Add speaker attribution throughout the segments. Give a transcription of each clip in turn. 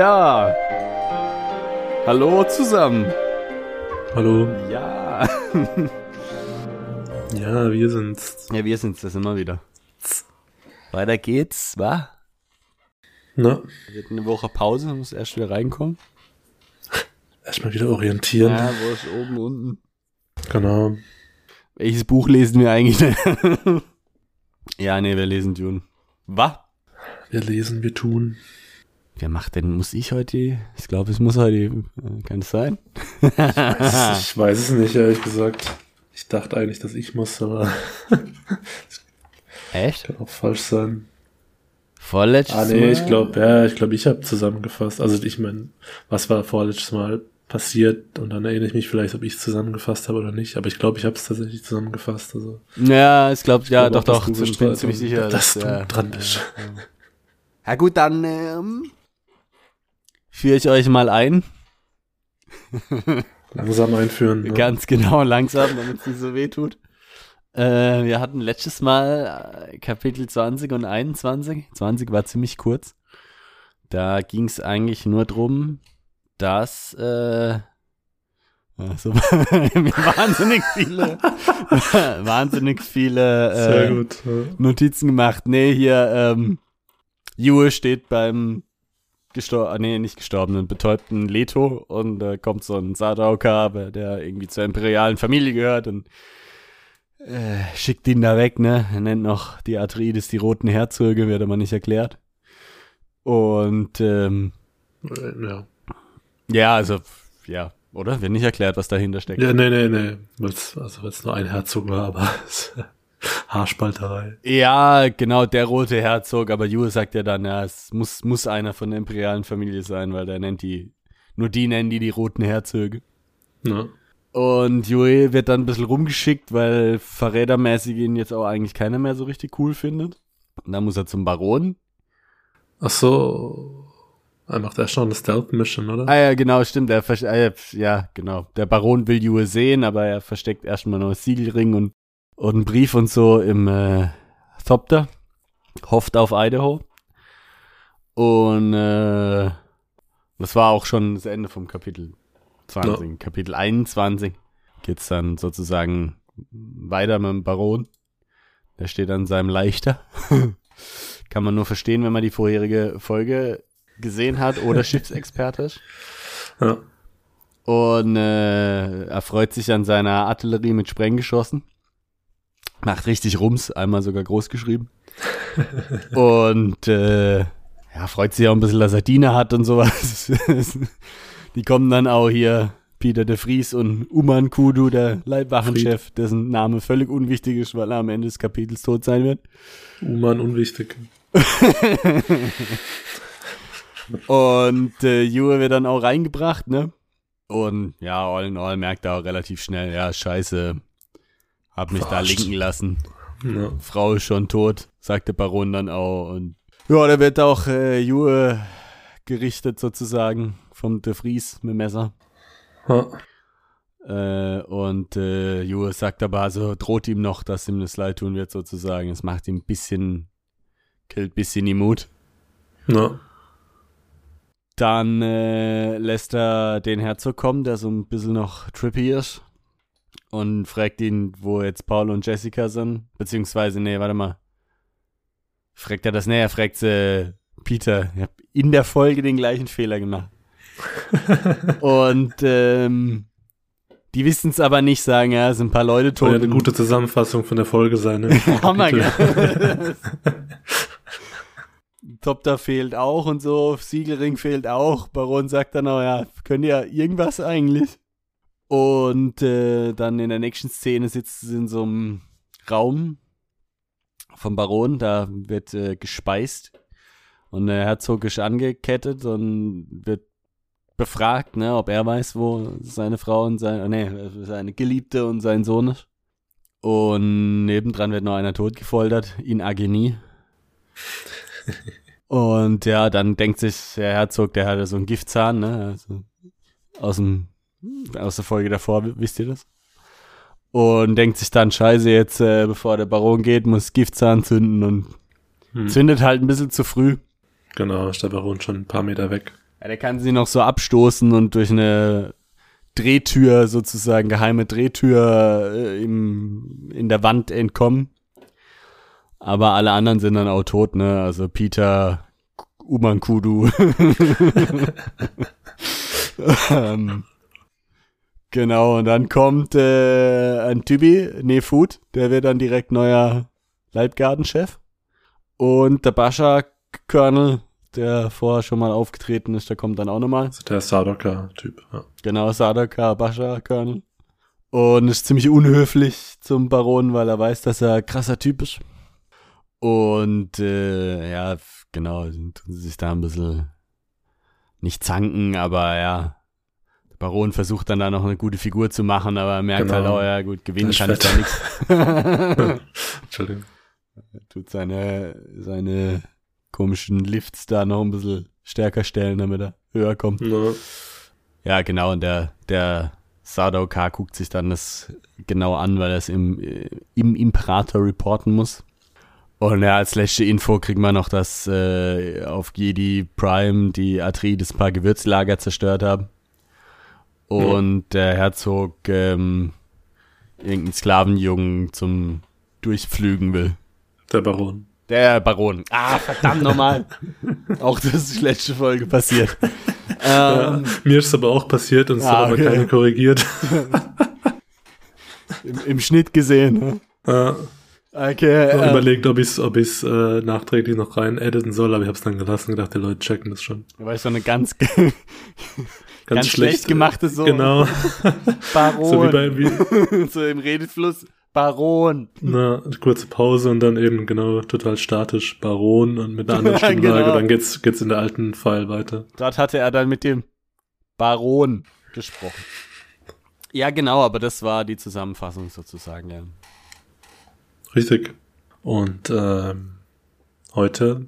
Speaker 1: Ja. Hallo zusammen.
Speaker 2: Hallo.
Speaker 1: Ja.
Speaker 2: Ja, wir sind's.
Speaker 1: Ja, wir sind's, das immer wieder. Weiter geht's, wa?
Speaker 2: Na,
Speaker 1: Wir hatten eine Woche Pause, muss erst wieder reinkommen.
Speaker 2: erstmal wieder orientieren.
Speaker 1: Ja, wo ist oben, unten?
Speaker 2: Genau.
Speaker 1: Welches Buch lesen wir eigentlich? ja, nee, wir lesen Dune. Was?
Speaker 2: Wir lesen, wir tun.
Speaker 1: Wer macht denn, muss ich heute? Ich glaube, es muss heute, äh, kann es sein?
Speaker 2: ich weiß es nicht, ehrlich gesagt. Ich dachte eigentlich, dass ich muss, aber
Speaker 1: Echt?
Speaker 2: kann auch falsch sein.
Speaker 1: Vorletztes
Speaker 2: Ah, nee,
Speaker 1: Mal?
Speaker 2: ich glaube, ja, ich glaube, ich habe zusammengefasst. Also ich meine, was war vorletztes Mal passiert und dann erinnere ich mich vielleicht, ob ich es zusammengefasst habe oder nicht. Aber ich glaube, ich habe es tatsächlich zusammengefasst. Also
Speaker 1: Ja, ich glaube, ja,
Speaker 2: glaube
Speaker 1: doch,
Speaker 2: dass
Speaker 1: doch. Ich bin ziemlich sicher,
Speaker 2: dass du
Speaker 1: ja,
Speaker 2: dran bist.
Speaker 1: Ja, ja. ja gut, dann ähm, führe ich euch mal ein.
Speaker 2: langsam einführen. Ne?
Speaker 1: Ganz genau, langsam, damit es nicht so weh tut. Äh, wir hatten letztes Mal äh, Kapitel 20 und 21. 20 war ziemlich kurz. Da ging es eigentlich nur drum, dass äh, also, wahnsinnig viele wahnsinnig viele äh,
Speaker 2: gut. Ja.
Speaker 1: Notizen gemacht. Nee, hier ähm, Jue steht beim gestorben, nee, nicht gestorbenen, betäubten Leto und da kommt so ein Sadauka, der irgendwie zur imperialen Familie gehört und äh, schickt ihn da weg, ne? Er nennt noch die Atreides die roten Herzöge, wird aber nicht erklärt. Und ähm,
Speaker 2: Äh, ja.
Speaker 1: ja, also ja, oder? Wird nicht erklärt, was dahinter steckt.
Speaker 2: Ja, nee, nee, nee. Also weil es nur ein Herzog war, aber Haarspalterei.
Speaker 1: Ja, genau, der rote Herzog, aber Jue sagt ja dann, ja, es muss, muss einer von der imperialen Familie sein, weil der nennt die, nur die nennen die die roten Herzöge.
Speaker 2: Ne?
Speaker 1: Und Jue wird dann ein bisschen rumgeschickt, weil verrätermäßig ihn jetzt auch eigentlich keiner mehr so richtig cool findet. Und dann muss er zum Baron.
Speaker 2: Ach so. Er macht erst noch eine Stealth-Mission, oder?
Speaker 1: Ah ja, genau, stimmt. Er ah, ja, ja, genau. Der Baron will Jue sehen, aber er versteckt erstmal noch einen Siegelring und, und einen Brief und so im äh, Thopter. Hofft auf Idaho. Und äh, das war auch schon das Ende vom Kapitel 20. Kapitel 21 geht's dann sozusagen weiter mit dem Baron. Der steht an seinem Leichter. Kann man nur verstehen, wenn man die vorherige Folge gesehen hat oder Schiffsexperte ist.
Speaker 2: Ja.
Speaker 1: Und äh, er freut sich an seiner Artillerie mit Sprenggeschossen. Macht richtig Rums, einmal sogar groß geschrieben. und äh, ja, freut sich auch ein bisschen, dass er Diener hat und sowas. Die kommen dann auch hier, Peter de Vries und Uman Kudu, der Leibwachenchef, dessen Name völlig unwichtig ist, weil er am Ende des Kapitels tot sein wird.
Speaker 2: Uman unwichtig.
Speaker 1: Und äh, Jure wird dann auch reingebracht, ne? Und ja, all in all merkt er auch relativ schnell, ja, scheiße, hab mich
Speaker 2: Verarscht.
Speaker 1: da linken lassen.
Speaker 2: Ja.
Speaker 1: Frau ist schon tot, sagt der Baron dann auch. Und ja, da wird auch äh, Jure gerichtet sozusagen vom De Vries mit Messer.
Speaker 2: Ja.
Speaker 1: Äh, und äh, Jure sagt aber, also droht ihm noch, dass ihm das leid tun wird sozusagen. Es macht ihm ein bisschen, killt ein bisschen die Mut.
Speaker 2: Ja.
Speaker 1: Dann äh, lässt er den Herzog kommen, der so ein bisschen noch trippy ist. Und fragt ihn, wo jetzt Paul und Jessica sind. Beziehungsweise, nee, warte mal. Fragt er das? Nee, er fragt sie, Peter, ich hab in der Folge den gleichen Fehler gemacht. und ähm, die wissen es aber nicht, sagen, ja, es sind ein paar Leute tot.
Speaker 2: Soll ja eine gute Zusammenfassung von der Folge sein, ne?
Speaker 1: Hammer, gell? Topter fehlt auch und so, Siegelring fehlt auch. Baron sagt dann auch, ja, könnt ihr irgendwas eigentlich? Und äh, dann in der nächsten Szene sitzt sie in so einem Raum vom Baron, da wird äh, gespeist und der Herzog ist angekettet und wird befragt, ne, ob er weiß, wo seine Frau und sein, nee, seine Geliebte und sein Sohn ist. Und nebendran wird noch einer totgefoltert, in Agenie. Und ja, dann denkt sich der Herzog, der hatte so einen Giftzahn, ne? Also aus, dem, aus der Folge davor, wisst ihr das? Und denkt sich dann, scheiße, jetzt, äh, bevor der Baron geht, muss Giftzahn zünden und
Speaker 2: Hm.
Speaker 1: zündet halt ein bisschen zu früh.
Speaker 2: Genau, ist der Baron schon ein paar Meter weg.
Speaker 1: Ja, der kann sie noch so abstoßen und durch eine Drehtür sozusagen, geheime Drehtür äh, im, in der Wand entkommen. Aber alle anderen sind dann auch tot, ne? Also Peter, Umankudu. ähm, genau, und dann kommt äh, ein Typi, Nefut, der wird dann direkt neuer Leibgartenchef. Und der Bascha Colonel, der vorher schon mal aufgetreten ist, der kommt dann auch nochmal.
Speaker 2: Also der Sadaka-Typ, ja.
Speaker 1: Genau, Sadaka, Bascha Colonel. Und ist ziemlich unhöflich zum Baron, weil er weiß, dass er krasser Typ ist. Und äh, ja, genau, tun sie sich da ein bisschen nicht zanken, aber ja, Baron versucht dann da noch eine gute Figur zu machen, aber er merkt
Speaker 2: Genau.
Speaker 1: halt auch, ja gut, gewinnen kann ich da nichts.
Speaker 2: Entschuldigung.
Speaker 1: Tut seine, seine komischen Lifts da noch ein bisschen stärker stellen, damit er höher kommt.
Speaker 2: Ja.
Speaker 1: Ja, genau, und der, der Sadao-K guckt sich dann das genau an, weil er es im, äh, im Imperator reporten muss. Und ja, als letzte Info kriegt man noch, dass äh, auf Jedi Prime die Atreides ein paar Gewürzlager zerstört haben. Und der Herzog ähm, irgendeinen Sklavenjungen zum Durchpflügen will.
Speaker 2: Der Baron.
Speaker 1: Der Baron. Ah, verdammt nochmal. Auch das ist letzte Folge passiert. Ähm,
Speaker 2: Mir ist es aber auch passiert und es
Speaker 1: Ah,
Speaker 2: hat aber
Speaker 1: okay.
Speaker 2: keiner korrigiert.
Speaker 1: im, Im Schnitt gesehen. ne?
Speaker 2: Ja.
Speaker 1: Okay.
Speaker 2: Ich
Speaker 1: ähm,
Speaker 2: überlegt, ob ich es ob ich's, äh, nachträglich noch rein editen soll, aber ich habe es dann gelassen und gedacht, die Leute checken das schon.
Speaker 1: Weil ich so eine ganz,
Speaker 2: Ganz,
Speaker 1: Ganz schlecht gemachte so-
Speaker 2: Genau.
Speaker 1: Baron.
Speaker 2: so wie bei wie,
Speaker 1: so im Redefluss. Baron.
Speaker 2: na, kurze Pause und dann eben genau total statisch Baron und mit einer anderen Stimmlage.
Speaker 1: genau.
Speaker 2: Dann geht's geht's in der alten File weiter.
Speaker 1: Dort hatte er dann mit dem Baron gesprochen. Ja, genau, aber das war die Zusammenfassung sozusagen, ja.
Speaker 2: Richtig. Und ähm, heute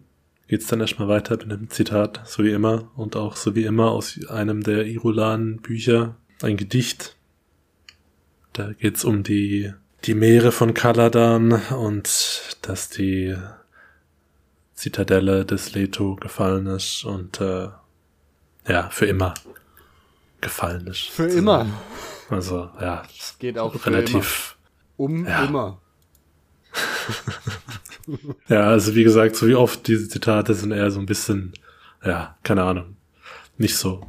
Speaker 2: geht's dann erstmal weiter mit einem Zitat, so wie immer, und auch so wie immer aus einem der Irulan-Bücher, ein Gedicht. Da geht's um die, die Meere von Kaladan und dass die Zitadelle des Leto gefallen ist und äh, ja, für immer gefallen ist.
Speaker 1: Für immer.
Speaker 2: Also, ja,
Speaker 1: Geht auch
Speaker 2: relativ
Speaker 1: immer. Um
Speaker 2: Ja.
Speaker 1: immer.
Speaker 2: Ja, also wie gesagt, so wie oft diese Zitate sind eher so ein bisschen, ja, keine Ahnung, nicht so,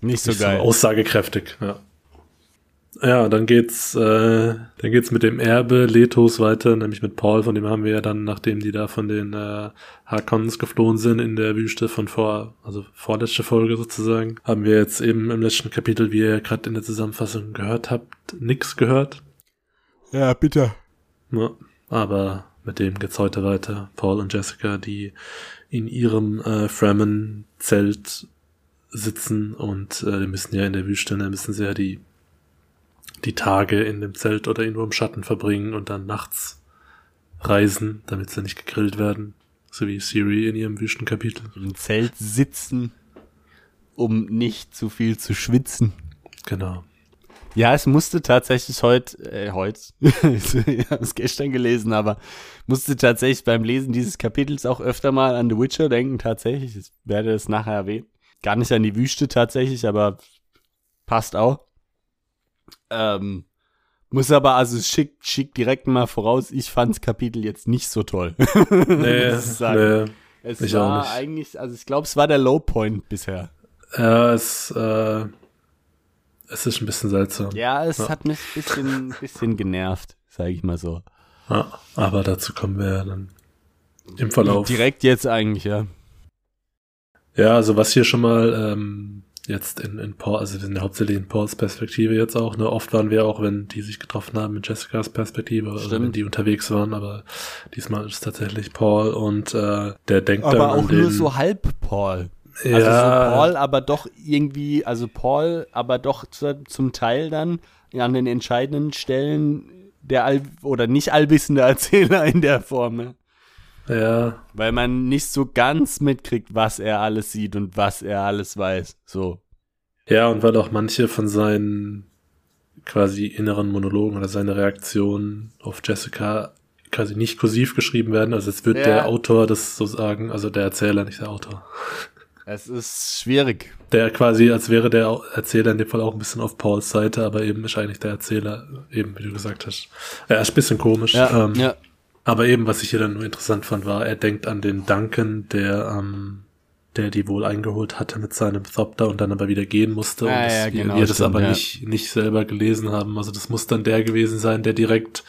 Speaker 1: Nicht so
Speaker 2: nicht
Speaker 1: geil.
Speaker 2: so aussagekräftig. Ja. Ja, dann geht's, äh, dann geht's mit dem Erbe Letos weiter, nämlich mit Paul, von dem haben wir ja dann, nachdem die da von den äh, Harkonnens geflohen sind in der Wüste von vor, also vorletzte Folge sozusagen, haben wir jetzt eben im letzten Kapitel, wie ihr gerade in der Zusammenfassung gehört habt, nix gehört.
Speaker 1: ja, bitte.
Speaker 2: Ja, aber mit dem geht's heute weiter. Paul und Jessica, die in ihrem äh, Fremen-Zelt sitzen und äh, die müssen ja in der Wüste, da müssen sie ja die, die Tage in dem Zelt oder irgendwo im Schatten verbringen und dann nachts reisen, damit sie nicht gegrillt werden. So wie Siri in ihrem Wüstenkapitel.
Speaker 1: Im Zelt sitzen, um nicht zu viel zu schwitzen.
Speaker 2: Genau.
Speaker 1: Ja, es musste tatsächlich heute, äh, heute, ich habe es gestern gelesen, aber musste tatsächlich beim Lesen dieses Kapitels auch öfter mal an The Witcher denken, tatsächlich. Ich werde es nachher erwähnen. Gar nicht an die Wüste tatsächlich, aber passt auch. Ähm, muss aber, also schick, schick direkt mal voraus, ich fand's Kapitel jetzt nicht so toll.
Speaker 2: Nee, nee.
Speaker 1: es
Speaker 2: ich auch
Speaker 1: war
Speaker 2: nicht.
Speaker 1: eigentlich, also ich glaube, es war der Low Point bisher.
Speaker 2: Ja, es, äh, es ist ein bisschen seltsam.
Speaker 1: Ja, es
Speaker 2: Ja.
Speaker 1: hat mich ein bisschen, bisschen genervt, sage ich mal so.
Speaker 2: Ja, aber dazu kommen wir ja dann im Verlauf.
Speaker 1: Direkt jetzt eigentlich, ja.
Speaker 2: Ja, also was hier schon mal ähm, jetzt in, in Paul, also wir sind ja hauptsächlich in Pauls Perspektive jetzt auch, ne? Oft waren wir auch, wenn die sich getroffen haben, mit Jessicas Perspektive, oder
Speaker 1: Stimmt.
Speaker 2: wenn die unterwegs waren, aber diesmal ist es tatsächlich Paul und äh, der denkt
Speaker 1: Aber
Speaker 2: dann
Speaker 1: auch
Speaker 2: an den,
Speaker 1: nur so halb Paul.
Speaker 2: Ja,
Speaker 1: Also so Paul, aber doch irgendwie, also Paul, aber doch zu, zum Teil dann an den entscheidenden Stellen der All oder nicht allwissende Erzähler in der Form, ne?
Speaker 2: ja,
Speaker 1: Weil man nicht so ganz mitkriegt, was er alles sieht und was er alles weiß. So.
Speaker 2: ja, und weil auch manche von seinen quasi inneren Monologen oder seine Reaktionen auf Jessica quasi nicht kursiv geschrieben werden, also es wird
Speaker 1: Ja.
Speaker 2: der Autor das so sagen, also der Erzähler, nicht der Autor.
Speaker 1: Es ist schwierig.
Speaker 2: Der quasi, als wäre der Erzähler in dem Fall auch ein bisschen auf Pauls Seite, aber eben ist eigentlich der Erzähler, eben wie du gesagt hast. Er ist ein bisschen komisch.
Speaker 1: Ja,
Speaker 2: ähm,
Speaker 1: ja.
Speaker 2: Aber eben, was ich hier dann nur interessant fand, war, er denkt an den Duncan, der, ähm, der die wohl eingeholt hatte mit seinem Thopter und dann aber wieder gehen musste.
Speaker 1: Ja,
Speaker 2: und das,
Speaker 1: ja,
Speaker 2: wir,
Speaker 1: genau,
Speaker 2: wir das
Speaker 1: stimmt,
Speaker 2: aber nicht, nicht selber gelesen haben. Also das muss dann der gewesen sein, der direkt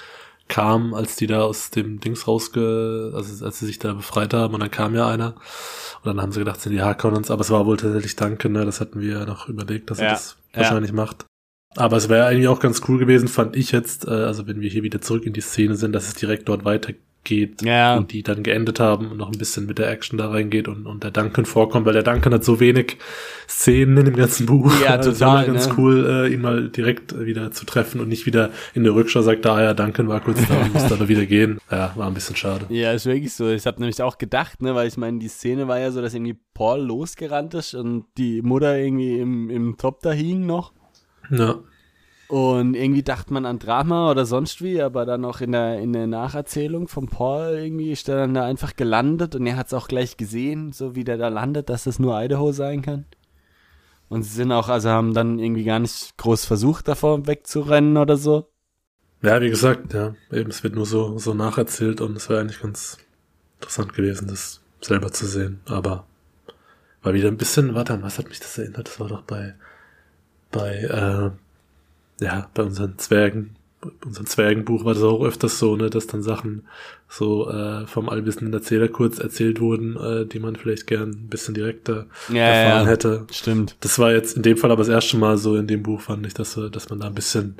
Speaker 2: kam, als die da aus dem Dings rausge, also als sie sich da befreit haben und dann kam ja einer und dann haben sie gedacht, sind die Harkonnens, aber es war wohl tatsächlich Duncan, ne? das hatten wir ja noch überlegt, dass er
Speaker 1: Ja,
Speaker 2: das
Speaker 1: ja.
Speaker 2: wahrscheinlich macht. Aber es wäre eigentlich auch ganz cool gewesen, fand ich jetzt, äh, also wenn wir hier wieder zurück in die Szene sind, dass es direkt dort weitergeht
Speaker 1: Ja.
Speaker 2: und die dann geendet haben und noch ein bisschen mit der Action da reingeht und, und der Duncan vorkommt, weil der Duncan hat so wenig Szenen in dem ganzen Buch.
Speaker 1: Ja,
Speaker 2: Also
Speaker 1: total,
Speaker 2: war ganz
Speaker 1: ne?
Speaker 2: cool, äh, ihn mal direkt äh, wieder zu treffen und nicht wieder in der Rückschau sagt, ah ja, Duncan war kurz da und musste aber wieder gehen. Ja, war ein bisschen schade.
Speaker 1: Ja, ist wirklich so. Ich habe nämlich auch gedacht, ne, weil ich meine, die Szene war ja so, dass irgendwie Paul losgerannt ist und die Mutter irgendwie im, im Top da hing noch.
Speaker 2: Ja,
Speaker 1: Und irgendwie dachte man an Drama oder sonst wie, aber dann auch in der, in der Nacherzählung von Paul irgendwie ist der dann da einfach gelandet und er hat es auch gleich gesehen, so wie der da landet, dass das nur Idaho sein kann. Und sie sind auch, also haben dann irgendwie gar nicht groß versucht, davor wegzurennen oder so.
Speaker 2: ja, wie gesagt, ja, eben, es wird nur so, so nacherzählt und es wäre eigentlich ganz interessant gewesen, das selber zu sehen, aber war wieder ein bisschen, warte, was hat mich das erinnert? Das war doch bei, bei, äh, ja, bei unseren Zwergen, bei unserem Zwergenbuch war das auch öfters so, ne, dass dann Sachen so äh, vom allwissenden Erzähler kurz erzählt wurden, äh, die man vielleicht gern ein bisschen direkter
Speaker 1: Ja,
Speaker 2: erfahren
Speaker 1: ja,
Speaker 2: hätte.
Speaker 1: stimmt.
Speaker 2: Das war jetzt in dem Fall aber das erste Mal so in dem Buch, fand ich, dass, äh, dass man da ein bisschen,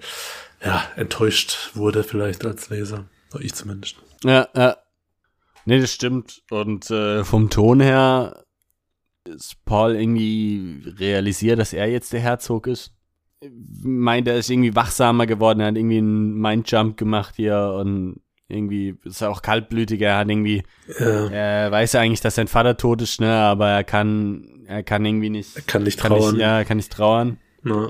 Speaker 2: ja, enttäuscht wurde vielleicht als Leser. Ich zumindest.
Speaker 1: Ja, ja. Nee, das stimmt. Und äh, vom Ton her ist Paul irgendwie realisiert, dass er jetzt der Herzog ist. Meint, er ist irgendwie wachsamer geworden, er hat irgendwie einen Mindjump gemacht hier und irgendwie ist er auch kaltblütiger, er hat irgendwie,
Speaker 2: Ja,
Speaker 1: er weiß ja eigentlich, dass sein Vater tot ist, ne, aber er kann, er kann irgendwie nicht,
Speaker 2: er kann nicht
Speaker 1: kann
Speaker 2: trauern.
Speaker 1: nicht, ja, er kann nicht trauern.
Speaker 2: Ja.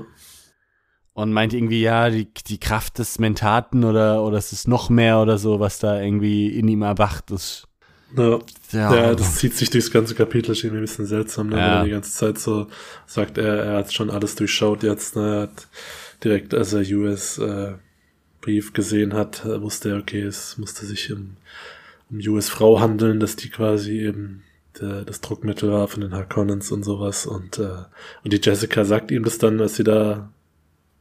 Speaker 1: Und meint irgendwie, ja, die, die Kraft des Mentaten oder, oder es ist noch mehr oder so, was da irgendwie in ihm erwacht ist.
Speaker 2: Ja.
Speaker 1: Ja,
Speaker 2: Ja, das zieht sich durchs ganze Kapitel, ist irgendwie ein bisschen seltsam, ne?
Speaker 1: Ja.
Speaker 2: wenn er die ganze Zeit so sagt, er, er hat schon alles durchschaut jetzt, ne? er hat direkt, als er US äh, Brief gesehen hat, äh, wusste er, okay, es musste sich um, um US Frau handeln, dass die quasi eben der, das Druckmittel war von den Harkonnens und sowas und äh, und die Jessica sagt ihm das dann, als sie da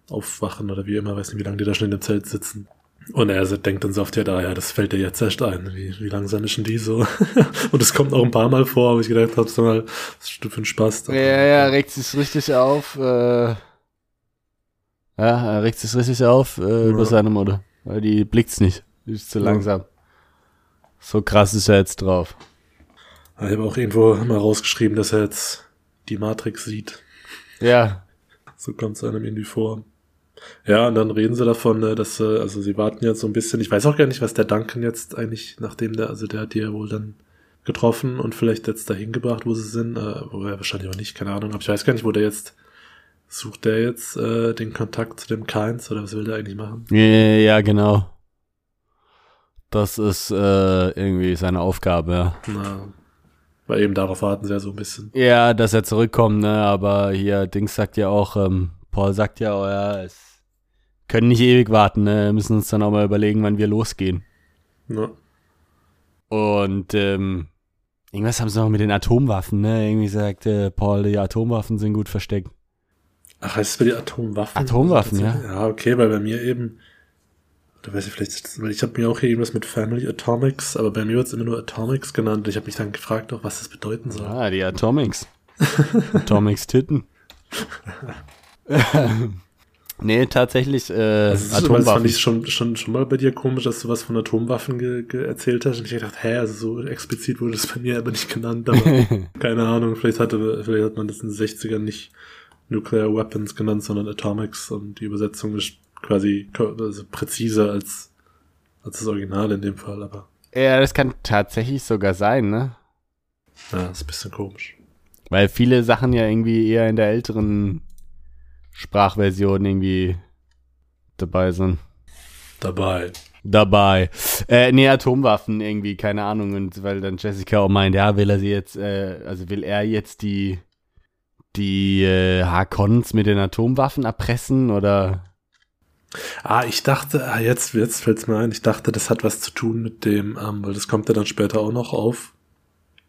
Speaker 2: aufwachen oder wie immer, weiß nicht, wie lange die da schon in dem Zelt sitzen. Und er denkt dann so oft, ja, da, ja, das fällt dir jetzt erst ein. Wie, wie langsam ist denn die so? und es kommt auch ein paar Mal vor, wo ich gedacht habe, sag mal, was ist das für ein Spaß?
Speaker 1: Ja, ja, regt sich richtig auf. Äh, ja, er regt sich richtig auf äh, über
Speaker 2: Ja.
Speaker 1: seine Mutter. Weil die blickt's nicht. Die ist zu
Speaker 2: Ja.
Speaker 1: langsam. So krass ist er jetzt drauf.
Speaker 2: Ich habe auch irgendwo mal rausgeschrieben, dass er jetzt die Matrix sieht.
Speaker 1: Ja,
Speaker 2: So kommt es einem irgendwie vor. Ja, und dann reden sie davon, ne, dass äh, also sie warten jetzt so ein bisschen. Ich weiß auch gar nicht, was der Duncan jetzt eigentlich, nachdem der, also der hat die ja wohl dann getroffen und vielleicht jetzt dahin gebracht, wo sie sind, äh, wo er wahrscheinlich auch nicht, keine Ahnung, aber ich weiß gar nicht, wo der jetzt sucht der jetzt äh, den Kontakt zu dem Keins oder was will der eigentlich machen?
Speaker 1: ja, ja genau. Das ist äh, irgendwie seine Aufgabe, ja.
Speaker 2: Na, weil eben darauf warten sie ja so ein bisschen.
Speaker 1: Ja, dass er zurückkommt, ne, aber hier, Dings sagt ja auch, ähm, Paul sagt ja, oh ja, es können nicht ewig warten, ne, müssen uns dann auch mal überlegen, wann wir losgehen.
Speaker 2: Ja.
Speaker 1: Und ähm, irgendwas haben sie noch mit den Atomwaffen, ne? Irgendwie sagt äh, Paul, die Atomwaffen sind gut versteckt.
Speaker 2: Ach, heißt es bei den Atomwaffen?
Speaker 1: Atomwaffen,
Speaker 2: Also, Ja, okay, weil bei mir eben, da weiß ich vielleicht, weil ich habe mir auch hier irgendwas mit Family Atomics, aber bei mir wird es immer nur Atomics genannt. Ich habe mich dann gefragt, auch was das bedeuten soll.
Speaker 1: Ah, die Atomics. Atomics Titten. nee, tatsächlich äh,
Speaker 2: Also, das, fand ich schon, schon, schon mal bei dir komisch, dass du was von Atomwaffen ge ge erzählt hast. Und ich gedacht, hä, also so explizit wurde das bei mir aber nicht genannt, aber keine Ahnung, vielleicht hatte, vielleicht hat man das in den 60ern nicht Nuclear Weapons genannt, sondern Atomics und die Übersetzung ist quasi also präziser als, als das Original in dem Fall, aber
Speaker 1: ja, das kann tatsächlich sogar sein, ne?
Speaker 2: ja, ist ein bisschen komisch.
Speaker 1: Weil viele Sachen ja irgendwie eher in der älteren Sprachversion irgendwie dabei sind.
Speaker 2: Dabei.
Speaker 1: dabei. Äh, nee, Atomwaffen irgendwie, keine Ahnung. Und weil dann Jessica auch meint, ja, will er sie jetzt, äh, also will er jetzt die, die äh, Harkons mit den Atomwaffen erpressen oder?
Speaker 2: Ah, ich dachte, ah, jetzt, jetzt fällt's mir ein, ich dachte, das hat was zu tun mit dem, ähm, weil das kommt ja dann später auch noch auf.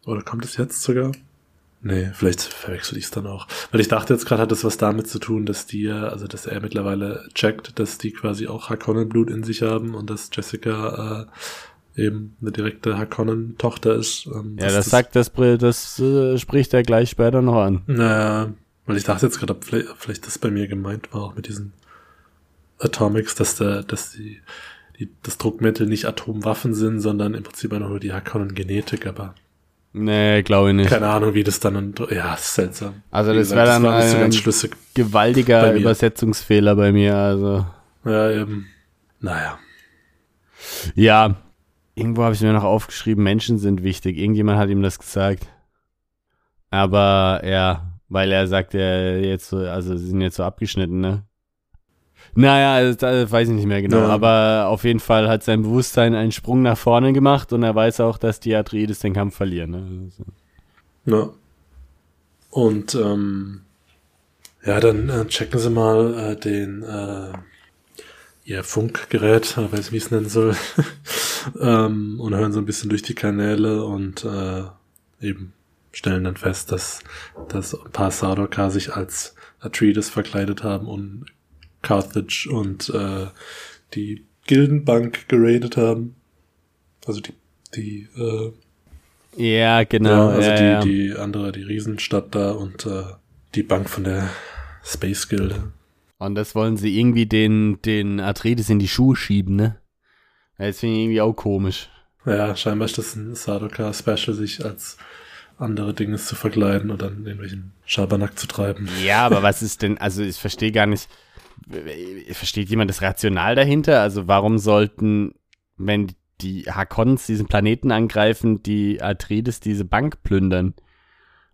Speaker 2: Oder kommt es jetzt sogar? Nee, vielleicht verwechsel ich es dann auch. Weil ich dachte jetzt gerade, hat das was damit zu tun, dass die, also dass er mittlerweile checkt, dass die quasi auch Harkonnen-Blut in sich haben und dass Jessica äh, eben eine direkte Harkonnen-Tochter ist.
Speaker 1: Ähm, ja, das, das sagt, das, das äh, spricht er gleich später noch an.
Speaker 2: Naja, weil ich dachte jetzt gerade, vielleicht, vielleicht das bei mir gemeint war, auch mit diesen Atomics, dass der, dass die, die das Druckmittel nicht Atomwaffen sind, sondern im Prinzip nur die Harkonnen-Genetik, aber
Speaker 1: Nee, glaube ich nicht.
Speaker 2: Keine Ahnung, wie das dann. Ja, ist seltsam.
Speaker 1: Also, das wäre dann das ein so gewaltiger bei Übersetzungsfehler bei mir. Also.
Speaker 2: Ja, eben. Naja.
Speaker 1: Ja, irgendwo habe ich mir noch aufgeschrieben, Menschen sind wichtig. Irgendjemand hat ihm das gesagt. Aber ja, weil er sagt, er jetzt so, also sie sind jetzt so abgeschnitten, ne? Naja, das weiß ich nicht mehr genau. Ja. Aber auf jeden Fall hat sein Bewusstsein einen Sprung nach vorne gemacht und er weiß auch, dass die Atreides den Kampf verlieren. Ne? Also.
Speaker 2: Ja. Und ähm, ja, dann äh, checken sie mal äh, den äh, ihr Funkgerät, ich weiß wie ich es nennen soll, ähm, und hören so ein bisschen durch die Kanäle und äh, eben stellen dann fest, dass, dass ein paar Sardaukar sich als Atreides verkleidet haben und Carthage und äh, die Gildenbank geradet haben. Also die, die äh,
Speaker 1: ja, genau.
Speaker 2: Ja, also
Speaker 1: ja,
Speaker 2: die,
Speaker 1: ja.
Speaker 2: die andere, die Riesenstadt da und äh, die Bank von der Space Gilde.
Speaker 1: Und das wollen sie irgendwie den, den Atreides in die Schuhe schieben, ne? Das finde ich irgendwie auch komisch.
Speaker 2: Ja, scheinbar ist das ein Sardoka-Special, sich als andere Dinge zu verkleiden oder in irgendwelchen Schabernack zu treiben.
Speaker 1: Ja, aber was ist denn, also ich verstehe gar nicht, versteht jemand das Rational dahinter? Also warum sollten, wenn die Hakons diesen Planeten angreifen, die Atreides diese Bank plündern?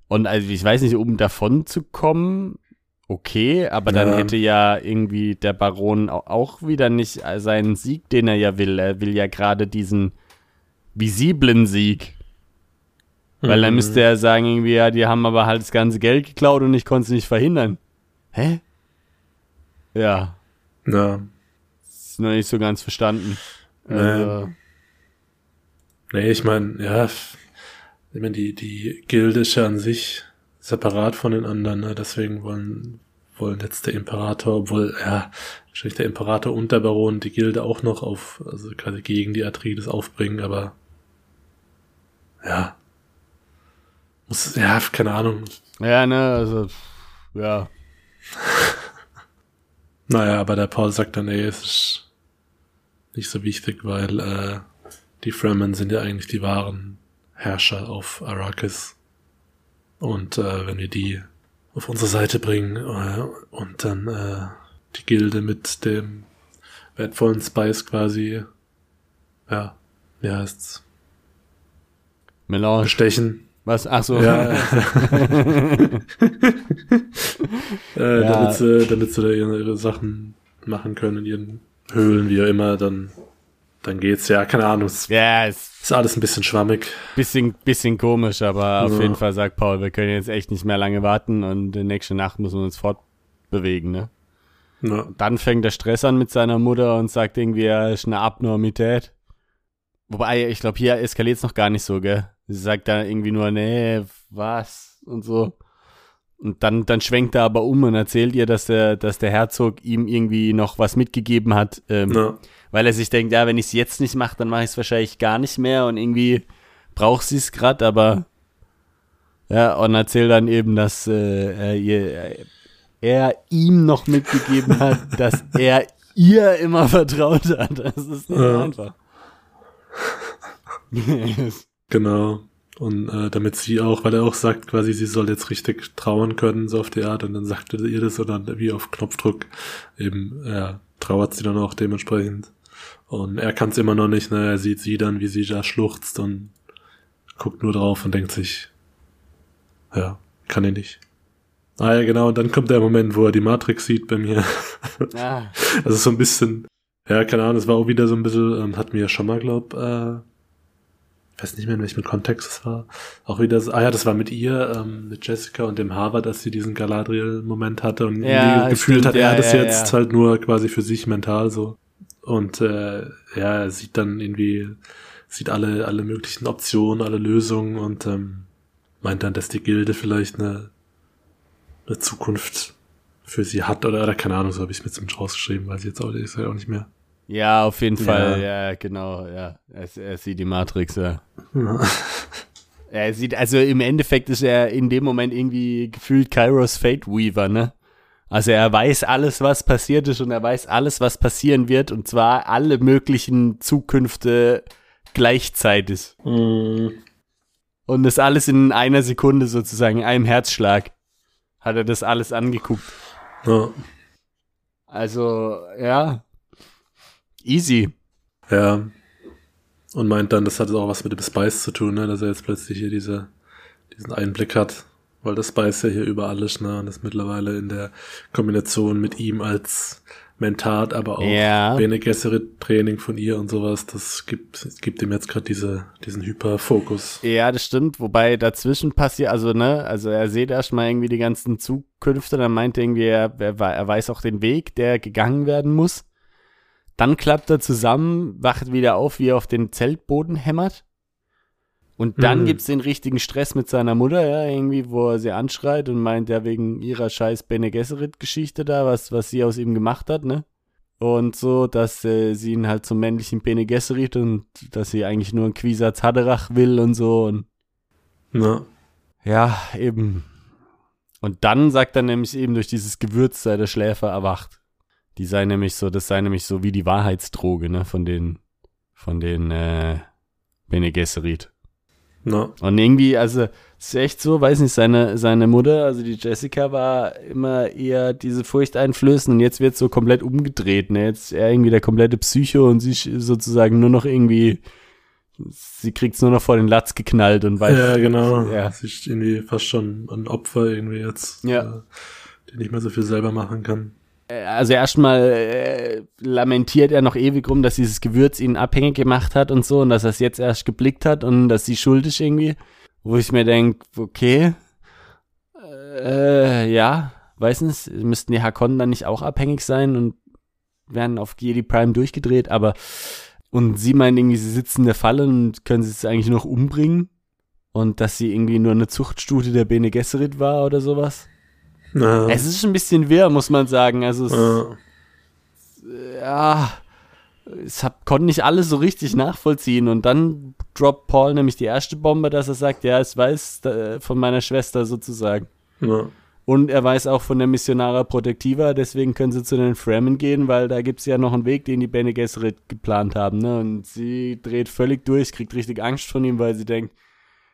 Speaker 1: Und also ich weiß nicht, um davon zu kommen, okay, aber dann ja. hätte ja irgendwie der Baron auch wieder nicht seinen Sieg, den er ja will. Er will ja gerade diesen visiblen Sieg. Weil dann mhm. müsste er sagen, irgendwie, ja, die haben aber halt das ganze Geld geklaut und ich konnte es nicht verhindern. Hä? Ja.
Speaker 2: Ja.
Speaker 1: Ist noch nicht so ganz verstanden.
Speaker 2: Nee, also, nee ich meine, ja, ich meine, die, die Gilde ist ja an sich separat von den anderen, ne? deswegen wollen, wollen jetzt der Imperator, obwohl, ja, wahrscheinlich der Imperator und der Baron die Gilde auch noch auf, also quasi gegen die Atreides aufbringen, aber ja. Muss, ja, keine Ahnung.
Speaker 1: Ja, ne, also, ja.
Speaker 2: Naja, aber der Paul sagt dann, ey, es ist nicht so wichtig, weil äh, die Fremen sind ja eigentlich die wahren Herrscher auf Arrakis. Und äh, wenn wir die auf unsere Seite bringen äh, und dann äh, die Gilde mit dem wertvollen Spice quasi, ja, wie heißt's?
Speaker 1: Melange.
Speaker 2: Bestechen.
Speaker 1: Was? Ach so.
Speaker 2: Ja. äh, ja. Damit, sie, damit sie da ihre, ihre Sachen machen können in ihren Höhlen, wie auch immer, dann, dann geht's. Ja, keine Ahnung.
Speaker 1: Ja, es
Speaker 2: ist alles ein bisschen schwammig.
Speaker 1: Bisschen, bisschen komisch, aber ja. auf jeden Fall sagt Paul, wir können jetzt echt nicht mehr lange warten und die nächste Nacht müssen wir uns fortbewegen, ne? Ja. Dann fängt der Stress an mit seiner Mutter und sagt irgendwie, er ist eine Abnormität. Wobei, ich glaube, hier eskaliert es noch gar nicht so, gell? Sie sagt da irgendwie nur, nee, was und so. Und dann, dann schwenkt er aber um und erzählt ihr, dass der, dass der Herzog ihm irgendwie noch was mitgegeben hat, ähm, ja. weil er sich denkt, ja, wenn ich es jetzt nicht mache, dann mache ich es wahrscheinlich gar nicht mehr und irgendwie braucht sie es gerade, aber ja, und erzählt dann eben, dass äh, er, ihr, er ihm noch mitgegeben hat, dass er ihr immer vertraut hat. Das ist nicht ja. einfach.
Speaker 2: Genau. Und äh, damit sie auch, weil er auch sagt, quasi, sie soll jetzt richtig trauern können, so auf die Art, und dann sagte ihr das und dann wie auf Knopfdruck eben, ja, trauert sie dann auch dementsprechend. Und er kann es immer noch nicht, ne, er sieht sie dann, wie sie da schluchzt und guckt nur drauf und denkt sich, ja, kann er nicht. Ah ja, genau, und dann kommt der Moment, wo er die Matrix sieht bei mir. Ah. Also so ein bisschen Ja, keine Ahnung, es war auch wieder so ein bisschen, ähm, hat mir schon mal, glaub, äh, weiß nicht mehr, in welchem Kontext es war. Auch wieder, so, ah ja, das war mit ihr, ähm, mit Jessica und dem Harvard, dass sie diesen Galadriel-Moment hatte und
Speaker 1: Ja,
Speaker 2: gefühlt
Speaker 1: stimmt,
Speaker 2: hat, er
Speaker 1: ja,
Speaker 2: das
Speaker 1: ja,
Speaker 2: jetzt halt nur quasi für sich mental so. Und äh, ja, er sieht dann irgendwie, sieht alle, alle möglichen Optionen, alle Lösungen und ähm, meint dann, dass die Gilde vielleicht eine, eine Zukunft für sie hat oder, oder keine Ahnung, so habe ich es mir zumindest rausgeschrieben, weil sie jetzt auch, ja auch nicht mehr.
Speaker 1: Ja, auf jeden. Fall, ja, genau, ja. Er, er sieht die Matrix, ja. Er sieht, also im Endeffekt ist er in dem Moment irgendwie gefühlt Kairos Fate Weaver, ne? Also er weiß alles, was passiert ist und er weiß alles, was passieren wird und zwar alle möglichen Zukünfte gleichzeitig.
Speaker 2: Mm,
Speaker 1: Und das alles in einer Sekunde sozusagen, in einem Herzschlag hat er das alles angeguckt.
Speaker 2: ja.
Speaker 1: Also, ja, easy.
Speaker 2: Ja. Und meint dann, das hat auch was mit dem Spice zu tun, ne? dass er jetzt plötzlich hier diese, diesen Einblick hat, weil das Spice ja hier überall ist, ne? Und das mittlerweile in der Kombination mit ihm als Mentat, aber auch
Speaker 1: Ja.
Speaker 2: Bene Gesserit Training von ihr und sowas, das gibt, das gibt ihm jetzt gerade diese, diesen Hyperfokus.
Speaker 1: Ja, das stimmt, wobei dazwischen passiert, also ne, also er sieht erstmal irgendwie die ganzen Zukünfte, dann meint er irgendwie, er, er, er weiß auch den Weg, der gegangen werden muss. Dann klappt er zusammen, wacht wieder auf, wie er auf den Zeltboden hämmert. Und dann
Speaker 2: Mhm.
Speaker 1: gibt's den richtigen Stress mit seiner Mutter, ja, irgendwie, wo er sie anschreit und meint, ja, wegen ihrer scheiß Bene Gesserit-Geschichte da, was, was sie aus ihm gemacht hat, ne? Und so, dass äh, sie ihn halt zum männlichen Bene Gesserit und dass sie eigentlich nur einen Quisatz Haderach will und so und
Speaker 2: Ja.
Speaker 1: ja, eben. Und dann sagt er nämlich eben durch dieses Gewürz sei der Schläfer erwacht. Die sei nämlich so, das sei nämlich so wie die Wahrheitsdroge, ne, von den, von den, äh, Bene Gesserit.
Speaker 2: Ja.
Speaker 1: Und irgendwie, also, es ist echt so, weiß nicht, seine, seine Mutter, also die Jessica war immer eher diese Furcht einflößen und jetzt wird so komplett umgedreht, ne, jetzt ist er irgendwie der komplette Psycho und sie ist sozusagen nur noch irgendwie, sie kriegt's nur noch vor den Latz geknallt und weiß,
Speaker 2: ja, genau.
Speaker 1: ja.
Speaker 2: Sie ist irgendwie fast schon ein Opfer irgendwie jetzt,
Speaker 1: Ja.
Speaker 2: äh, die nicht mehr so viel selber machen kann.
Speaker 1: Also erstmal äh, lamentiert er noch ewig rum, dass dieses Gewürz ihn abhängig gemacht hat und so und dass er es jetzt erst geblickt hat und dass sie schuld ist irgendwie. Wo ich mir denke, okay, äh, ja, weiß nicht, müssten die Hakonnen dann nicht auch abhängig sein und werden auf Jedi Prime durchgedreht, aber und sie meinen irgendwie, sie sitzen in der Falle und können sie es eigentlich noch umbringen und dass sie irgendwie nur eine Zuchtstute der Bene Gesserit war oder sowas.
Speaker 2: Ja.
Speaker 1: Es ist ein bisschen wirr, muss man sagen. Also es,
Speaker 2: ja.
Speaker 1: ja, es hab, konnte nicht alles so richtig nachvollziehen. Und dann droppt Paul nämlich die erste Bombe, dass er sagt, ja, es weiß äh, von meiner Schwester sozusagen.
Speaker 2: ja.
Speaker 1: Und er weiß auch von der Missionara Protectiva, deswegen können sie zu den Fremen gehen, weil da gibt's ja noch einen Weg, den die Bene Gesserit geplant haben. Ne? Und sie dreht völlig durch, kriegt richtig Angst von ihm, weil sie denkt,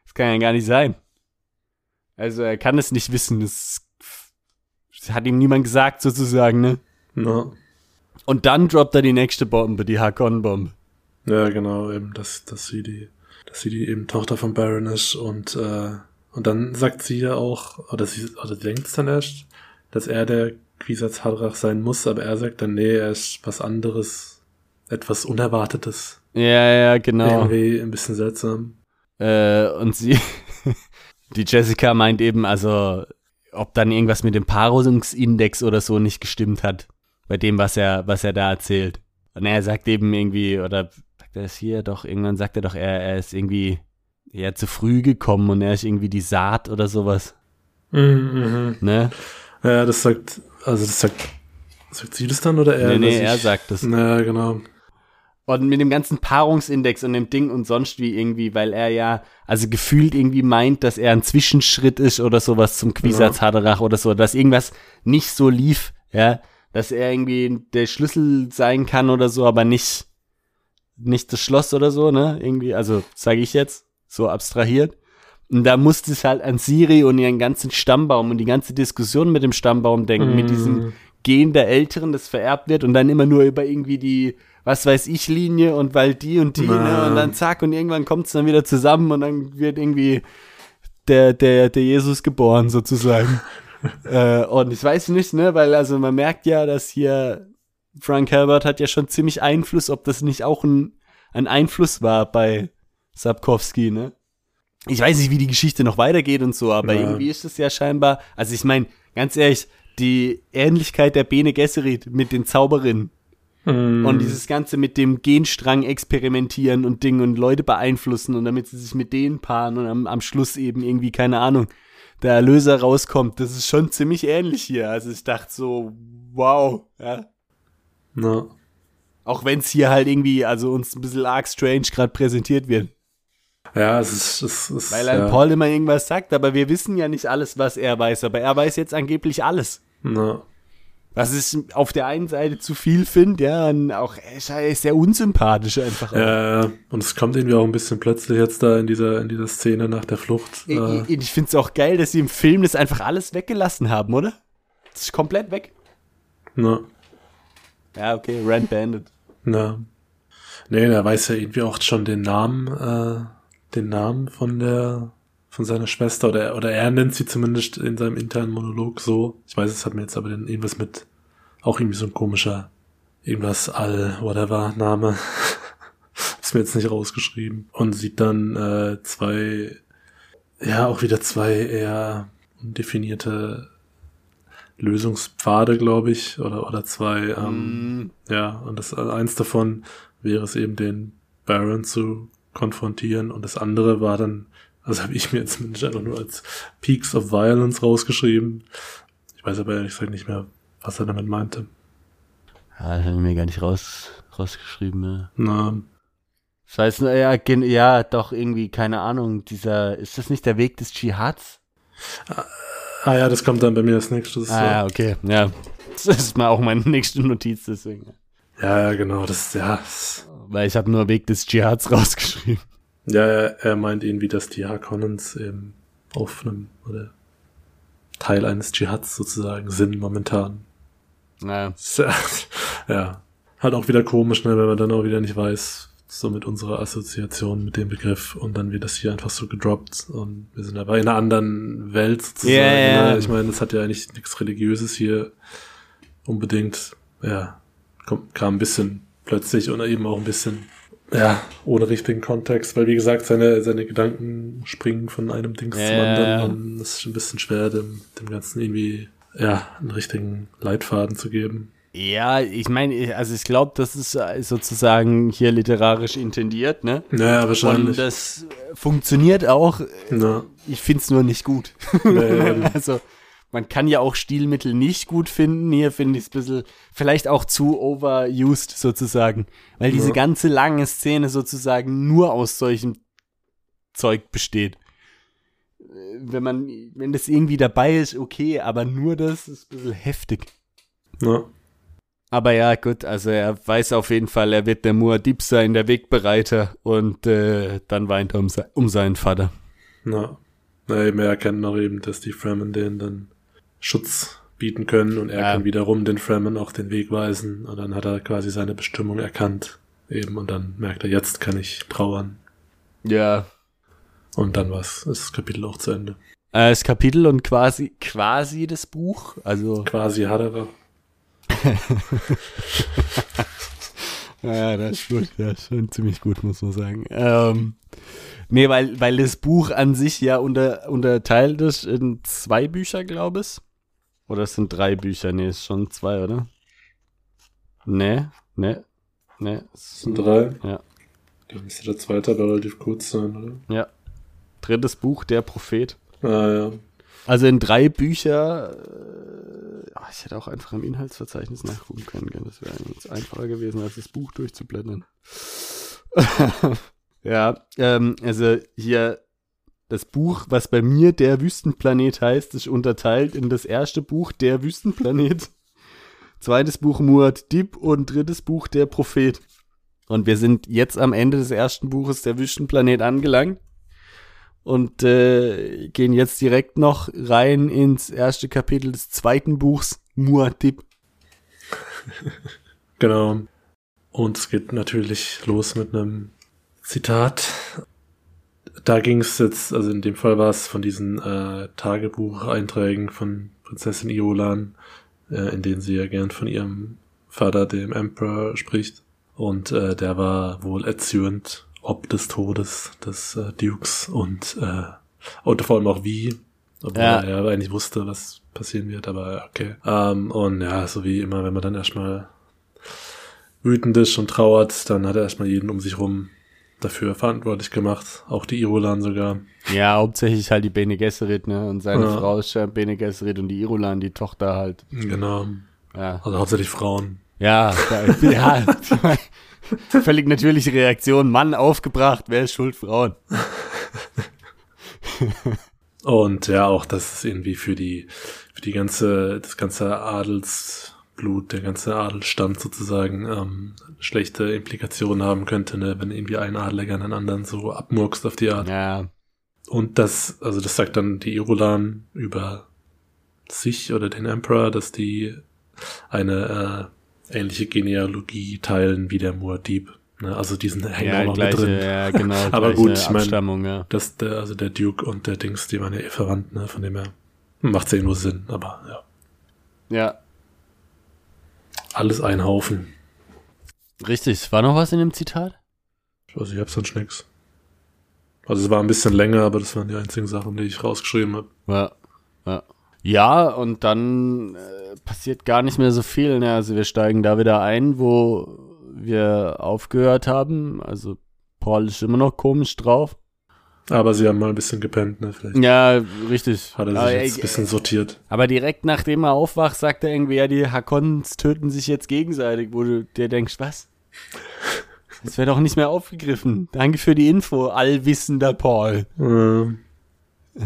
Speaker 1: das kann ja gar nicht sein. Also er kann es nicht wissen, das, das hat ihm niemand gesagt sozusagen, ne?
Speaker 2: ja.
Speaker 1: Und dann droppt er die nächste Bombe, die Hakon-Bombe.
Speaker 2: Ja, genau, eben, dass, dass sie die, dass sie die eben Tochter von Baron ist und, äh, und dann sagt sie ja auch, oder sie, oder sie denkt es dann erst, dass er der Quisatz Hadrach sein muss, aber er sagt dann, nee, er ist was anderes, etwas Unerwartetes.
Speaker 1: Ja, ja, genau.
Speaker 2: Irgendwie ein bisschen seltsam.
Speaker 1: Äh, und sie, die Jessica meint eben, also, ob dann irgendwas mit dem Paarungsindex oder so nicht gestimmt hat. Bei dem, was er, was er da erzählt. Und er sagt eben irgendwie, oder sagt er das hier doch, irgendwann sagt er doch, er, er ist irgendwie eher zu früh gekommen und er ist irgendwie die Saat oder sowas.
Speaker 2: Mhm,
Speaker 1: Ne?
Speaker 2: Ja, das sagt, also das sagt, sagt sie das dann oder er?
Speaker 1: nee, nee, er sagt das.
Speaker 2: Ja, genau.
Speaker 1: Und mit dem ganzen Paarungsindex und dem Ding und sonst wie irgendwie, weil er ja, also gefühlt irgendwie meint, dass er ein Zwischenschritt ist oder sowas zum Quisatz Haderach oder so, dass irgendwas nicht so lief, ja, dass er irgendwie der Schlüssel sein kann oder so, aber nicht, nicht das Schloss oder so, ne, irgendwie, also sage ich jetzt, so abstrahiert. Und da musste es halt an Siri und ihren ganzen Stammbaum und die ganze Diskussion mit dem Stammbaum denken, mit diesem
Speaker 2: Mhm.
Speaker 1: Gen der Älteren, das vererbt wird und dann immer nur über irgendwie die, was weiß ich, Linie und weil die und die, ne, und dann zack und irgendwann kommt es dann wieder zusammen und dann wird irgendwie der, der, der Jesus geboren sozusagen. äh, und ich weiß nicht, ne, weil also man merkt ja, dass hier Frank Herbert hat ja schon ziemlich Einfluss, ob das nicht auch ein, ein Einfluss war bei Sapkowski, ne? Ich weiß nicht, wie die Geschichte noch weitergeht und so, aber ja. irgendwie ist es ja scheinbar, also ich meine, ganz ehrlich, die Ähnlichkeit der Bene Gesserit mit den Zauberinnen mm. und dieses Ganze mit dem Genstrang experimentieren und Dinge und Leute beeinflussen und damit sie sich mit denen paaren und am, am Schluss eben irgendwie, keine Ahnung, der Erlöser rauskommt, das ist schon ziemlich ähnlich hier. Also ich dachte so, wow, ja.
Speaker 2: No.
Speaker 1: Auch wenn es hier halt irgendwie, also uns ein bisschen arg strange gerade präsentiert wird.
Speaker 2: Ja, es ist, es ist
Speaker 1: Weil ein
Speaker 2: ja.
Speaker 1: Paul immer irgendwas sagt, aber wir wissen ja nicht alles, was er weiß, aber er weiß jetzt angeblich alles.
Speaker 2: No.
Speaker 1: Was ich auf der einen Seite zu viel finde, ja, und auch ist sehr unsympathisch einfach.
Speaker 2: Ja, und es kommt irgendwie auch ein bisschen plötzlich jetzt da in dieser, in dieser Szene nach der Flucht.
Speaker 1: Ich, äh. ich, ich finde es auch geil, dass sie im Film das einfach alles weggelassen haben, oder? Das ist komplett weg.
Speaker 2: Na.
Speaker 1: Ja, okay, Rand Bandit.
Speaker 2: Na. Nee, er weiß ja irgendwie auch schon den Namen, äh, den Namen von der von seiner Schwester oder, oder er nennt sie zumindest in seinem internen Monolog so. Ich weiß, es hat mir jetzt aber irgendwas mit, auch irgendwie so ein komischer, irgendwas All, whatever, Name. Hab's mir jetzt nicht rausgeschrieben. Und sieht dann äh, zwei, ja, auch wieder zwei eher undefinierte Lösungspfade, glaube ich, oder, oder zwei, ähm, mm. ja, und das also eins davon wäre es eben den Baron zu konfrontieren und das andere war dann also habe ich mir zumindest einfach nur als Peaks of Violence rausgeschrieben. Ich weiß aber ehrlich gesagt nicht mehr, was er damit meinte.
Speaker 1: Ja, das habe ich mir gar nicht raus, rausgeschrieben. Ja.
Speaker 2: Na.
Speaker 1: Das heißt, ja, ja, doch irgendwie, keine Ahnung, dieser, ist das nicht der Weg des Dschihads?
Speaker 2: Ah, ah ja, das kommt dann bei mir als nächstes.
Speaker 1: Ah ja, okay, ja. Das ist mal auch meine nächste Notiz, deswegen.
Speaker 2: Ja, ja, genau, das, ja.
Speaker 1: Weil ich habe nur Weg des Dschihads rausgeschrieben.
Speaker 2: Ja, er, er meint irgendwie, dass die Harkonnens eben auf einem oder Teil eines Dschihads sozusagen sind momentan.
Speaker 1: Naja.
Speaker 2: Ja. Halt auch wieder komisch, ne, wenn man dann auch wieder nicht weiß, so mit unserer Assoziation mit dem Begriff und dann wird das hier einfach so gedroppt und wir sind aber in einer anderen Welt sozusagen. Yeah. Ne? Ich meine, das hat ja eigentlich nichts Religiöses hier unbedingt, ja, kam, kam ein bisschen plötzlich und eben auch ein bisschen ja, ohne richtigen Kontext, weil wie gesagt, seine, seine Gedanken springen von einem Dings ja, zum anderen und es ist ein bisschen schwer, dem, dem Ganzen irgendwie, ja, einen richtigen Leitfaden zu geben.
Speaker 1: Ja, ich meine, also ich glaube, das ist sozusagen hier literarisch intendiert, ne?
Speaker 2: Ja, wahrscheinlich.
Speaker 1: Und das funktioniert auch.
Speaker 2: Ja.
Speaker 1: Ich find's nur nicht gut. Nee, also, man kann ja auch Stilmittel nicht gut finden. Hier finde ich es ein bisschen, vielleicht auch zu overused sozusagen. Weil diese ja. ganze lange Szene sozusagen nur aus solchem Zeug besteht. Wenn man, wenn das irgendwie dabei ist, okay, aber nur das ist ein bisschen heftig.
Speaker 2: Ja.
Speaker 1: Aber ja, gut, also er weiß auf jeden Fall, er wird der Muad'Dib sein, der Wegbereiter und äh, dann weint er um, um seinen Vater.
Speaker 2: Na, na eben, er erkennt noch eben, dass die Fremen den dann Schutz bieten können und er ja. kann wiederum den Fremen auch den Weg weisen und dann hat er quasi seine Bestimmung erkannt eben und dann merkt er, jetzt kann ich trauern.
Speaker 1: Ja.
Speaker 2: Und dann was, ist das Kapitel auch zu Ende.
Speaker 1: Äh, das Kapitel und quasi, quasi das Buch, also.
Speaker 2: Quasi hat er.
Speaker 1: ja, das ist gut, ja, schon ziemlich gut, muss man sagen. Ähm, nee, weil, weil das Buch an sich ja unter, unterteilt ist in zwei Bücher, glaube ich. Oder es sind drei Bücher? Nee, es schon zwei, oder? Nee, nee, nee.
Speaker 2: Es sind drei?
Speaker 1: Ja.
Speaker 2: Dann müsste der zweite aber relativ kurz sein, oder?
Speaker 1: Ja. Drittes Buch, der Prophet.
Speaker 2: Ah, ja.
Speaker 1: Also in drei Bücher. Äh, ich hätte auch einfach im Inhaltsverzeichnis nachgucken können. Das wäre eigentlich einfacher gewesen, als das Buch durchzublättern. ja, ähm, also hier das Buch, was bei mir der Wüstenplanet heißt, ist unterteilt in das erste Buch der Wüstenplanet, zweites Buch Muad Dib und drittes Buch der Prophet. Und wir sind jetzt am Ende des ersten Buches der Wüstenplanet angelangt und äh, gehen jetzt direkt noch rein ins erste Kapitel des zweiten Buchs Muad'Dib.
Speaker 2: genau. Und es geht natürlich los mit einem Zitat da ging es jetzt, also in dem Fall war es von diesen äh, Tagebucheinträgen von Prinzessin Iolan, äh, in denen sie ja gern von ihrem Vater dem Emperor spricht. Und äh, der war wohl erzürnt ob des Todes des äh, Dukes und, äh, und vor allem auch wie. Obwohl
Speaker 1: Ja.
Speaker 2: er eigentlich wusste, was passieren wird, aber okay. Ähm, und ja, so wie immer, wenn man dann erstmal wütend ist und trauert, dann hat er erstmal jeden um sich rum dafür verantwortlich gemacht. Auch die Irulan sogar.
Speaker 1: Ja, hauptsächlich halt die Bene Gesserit, ne? Und seine
Speaker 2: Ja.
Speaker 1: Frau ist ja Bene Gesserit und die Irulan, die Tochter halt.
Speaker 2: Genau.
Speaker 1: Ja.
Speaker 2: Also hauptsächlich Frauen.
Speaker 1: Ja, da, ja. Völlig natürliche Reaktion. Mann aufgebracht, wer ist schuld? Frauen.
Speaker 2: Und ja, auch, dass es irgendwie für die, für die ganze, das ganze Adelsblut, der ganze Adelsstand sozusagen, ähm, schlechte Implikationen haben könnte, ne, wenn irgendwie ein Adeliger einen anderen so abmurkst auf die Art.
Speaker 1: Ja,
Speaker 2: Und das, also das sagt dann die Irulan über sich oder den Emperor, dass die eine äh, ähnliche Genealogie teilen wie der Muad'Dib. Ne? Also diesen hängen
Speaker 1: ja,
Speaker 2: auch noch mit
Speaker 1: gleiche,
Speaker 2: drin.
Speaker 1: ja, genau.
Speaker 2: Aber gut, ich mein-
Speaker 1: Abstammung, ja.
Speaker 2: dass der, also der Duke und der Dings, die waren ja eh verwandt, ne? Von dem her macht's ja nur Sinn, aber ja.
Speaker 1: Ja,
Speaker 2: Alles ein Haufen.
Speaker 1: richtig. War noch was in dem Zitat?
Speaker 2: Also ich hab sonst nix. Also es war ein bisschen länger, aber das waren die einzigen Sachen, die ich rausgeschrieben habe.
Speaker 1: Ja, ja. Ja, und dann äh, passiert gar nicht mehr so viel. Ne? Also wir steigen da wieder ein, wo wir aufgehört haben. Also Paul ist immer noch komisch drauf.
Speaker 2: Aber sie haben mal ein bisschen gepennt, ne? Vielleicht
Speaker 1: Ja, richtig.
Speaker 2: hat er sich
Speaker 1: aber,
Speaker 2: jetzt ein bisschen sortiert.
Speaker 1: aber direkt nachdem er aufwacht, sagt er irgendwie, ja, die Hakons töten sich jetzt gegenseitig, wo du dir denkst, was? Das wäre doch nicht mehr aufgegriffen. Danke für die Info, allwissender Paul.
Speaker 2: Ähm,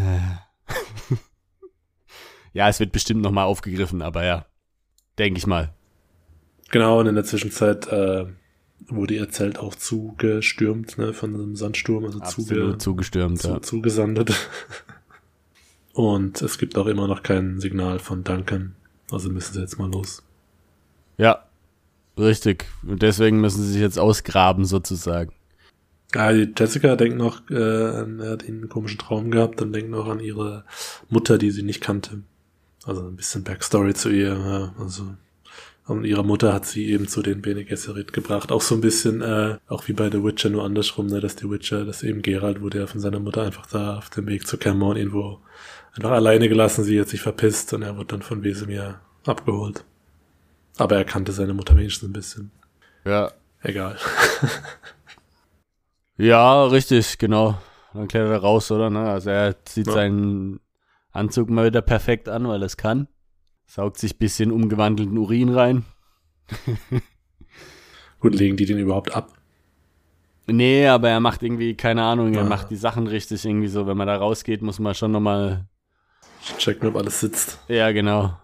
Speaker 1: Ja, es wird bestimmt nochmal aufgegriffen, aber ja, denke ich mal.
Speaker 2: genau, und in der Zwischenzeit äh, wurde ihr Zelt auch zugestürmt, ne? Von einem Sandsturm, also zuge
Speaker 1: zugestürmt,
Speaker 2: zu,
Speaker 1: ja.
Speaker 2: zugesandet. Und es gibt auch immer noch kein Signal von Duncan. Also müssen sie jetzt mal los.
Speaker 1: Ja, richtig. Und deswegen müssen sie sich jetzt ausgraben, sozusagen.
Speaker 2: Ja, die Jessica denkt noch, äh, an- er hat einen komischen Traum gehabt und denkt noch an ihre Mutter, die sie nicht kannte. Also ein bisschen Backstory zu ihr. Ja, also und ihre Mutter hat sie eben zu den Bene Gesserit gebracht. Auch so ein bisschen, äh, auch wie bei The Witcher, nur andersrum, ne, dass die Witcher, dass eben Geralt wurde ja von seiner Mutter einfach da auf dem Weg zu Cameron irgendwo einfach alleine gelassen, sie hat sich verpisst und er wurde dann von Wesemir abgeholt. Aber er kannte seine Mutter wenigstens ein bisschen.
Speaker 1: Ja.
Speaker 2: Egal.
Speaker 1: Ja, richtig, genau. Dann klettert er raus, oder? Ne? Also er zieht
Speaker 2: Ja.
Speaker 1: seinen Anzug mal wieder perfekt an, weil er es kann. Saugt sich bisschen umgewandelten Urin rein.
Speaker 2: Gut, legen die den überhaupt ab?
Speaker 1: Nee, aber er macht irgendwie, keine Ahnung, er
Speaker 2: Ah.
Speaker 1: macht die Sachen richtig irgendwie so. Wenn man da rausgeht, muss man schon nochmal,
Speaker 2: Checken, ob alles sitzt.
Speaker 1: ja, genau.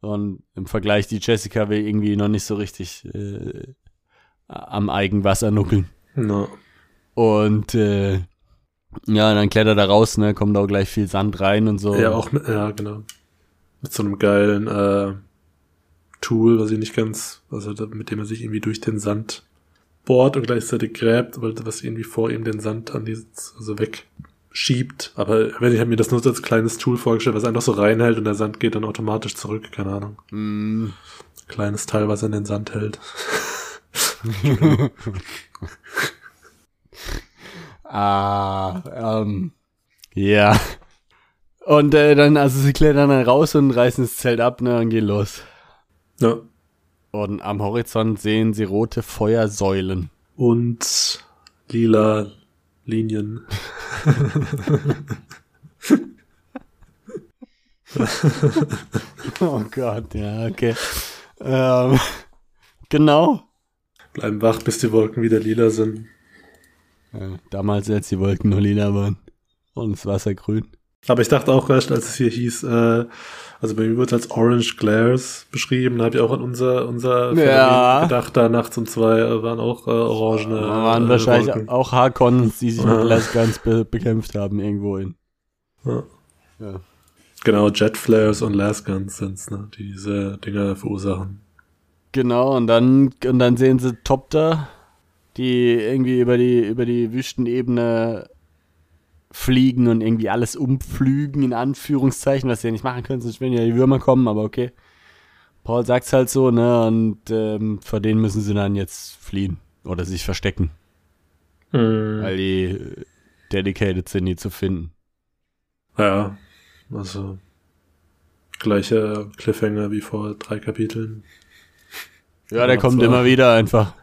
Speaker 1: Und im Vergleich, die Jessica will irgendwie noch nicht so richtig äh, am Eigenwasser nuckeln.
Speaker 2: No.
Speaker 1: Und äh, ja, dann klettert er raus, ne, kommt auch gleich viel Sand rein und so.
Speaker 2: Ja, auch ja, genau. Mit so einem geilen äh, Tool, was ich nicht ganz, also mit dem er sich irgendwie durch den Sand bohrt und gleichzeitig gräbt, weil was irgendwie vor ihm den Sand an die, also wegschiebt. Aber wenn ich habe mir das nur als kleines Tool vorgestellt, was einfach so reinhält und der Sand geht dann automatisch zurück, keine Ahnung.
Speaker 1: Mm,
Speaker 2: Kleines Teil, was er in den Sand hält.
Speaker 1: ah, ähm, ja. Und äh, dann, also sie klettern dann raus und reißen das Zelt ab, ne, und gehen los.
Speaker 2: Ja.
Speaker 1: Und am Horizont sehen sie rote Feuersäulen.
Speaker 2: Und lila Linien.
Speaker 1: Oh Gott, ja, okay. Ähm, genau.
Speaker 2: Bleiben wach, bis die Wolken wieder lila sind.
Speaker 1: Ja, damals, als die Wolken noch lila waren. Und das Wasser grün.
Speaker 2: Aber ich dachte auch erst, als es hier hieß, äh, also bei mir wird es als Orange Glares beschrieben, da habe ich auch an unser, unser
Speaker 1: Ja.
Speaker 2: Gedacht, da nachts um zwei äh, waren auch äh, orangene
Speaker 1: Da waren
Speaker 2: äh,
Speaker 1: wahrscheinlich
Speaker 2: Wolken.
Speaker 1: auch Harkons, die sich mit
Speaker 2: Ja.
Speaker 1: Lasguns be bekämpft haben irgendwo in.
Speaker 2: Ja.
Speaker 1: Ja.
Speaker 2: Genau, Jet Flares und Lasguns sind's, ne, die diese Dinger verursachen.
Speaker 1: Genau, und dann, und dann sehen sie Topter, die irgendwie über die, über die Wüstenebene fliegen und irgendwie alles umpflügen, in Anführungszeichen, was sie ja nicht machen können, sonst würden ja die Würmer kommen, aber okay. Paul sagt's halt so, ne? Und ähm, vor denen müssen sie dann jetzt fliehen oder sich verstecken,
Speaker 2: Mhm.
Speaker 1: weil die äh, dedicated sind, die zu finden.
Speaker 2: Ja, also gleicher Cliffhanger wie vor drei Kapiteln.
Speaker 1: Ja, der
Speaker 2: Ja,
Speaker 1: kommt
Speaker 2: zwar-
Speaker 1: immer wieder einfach.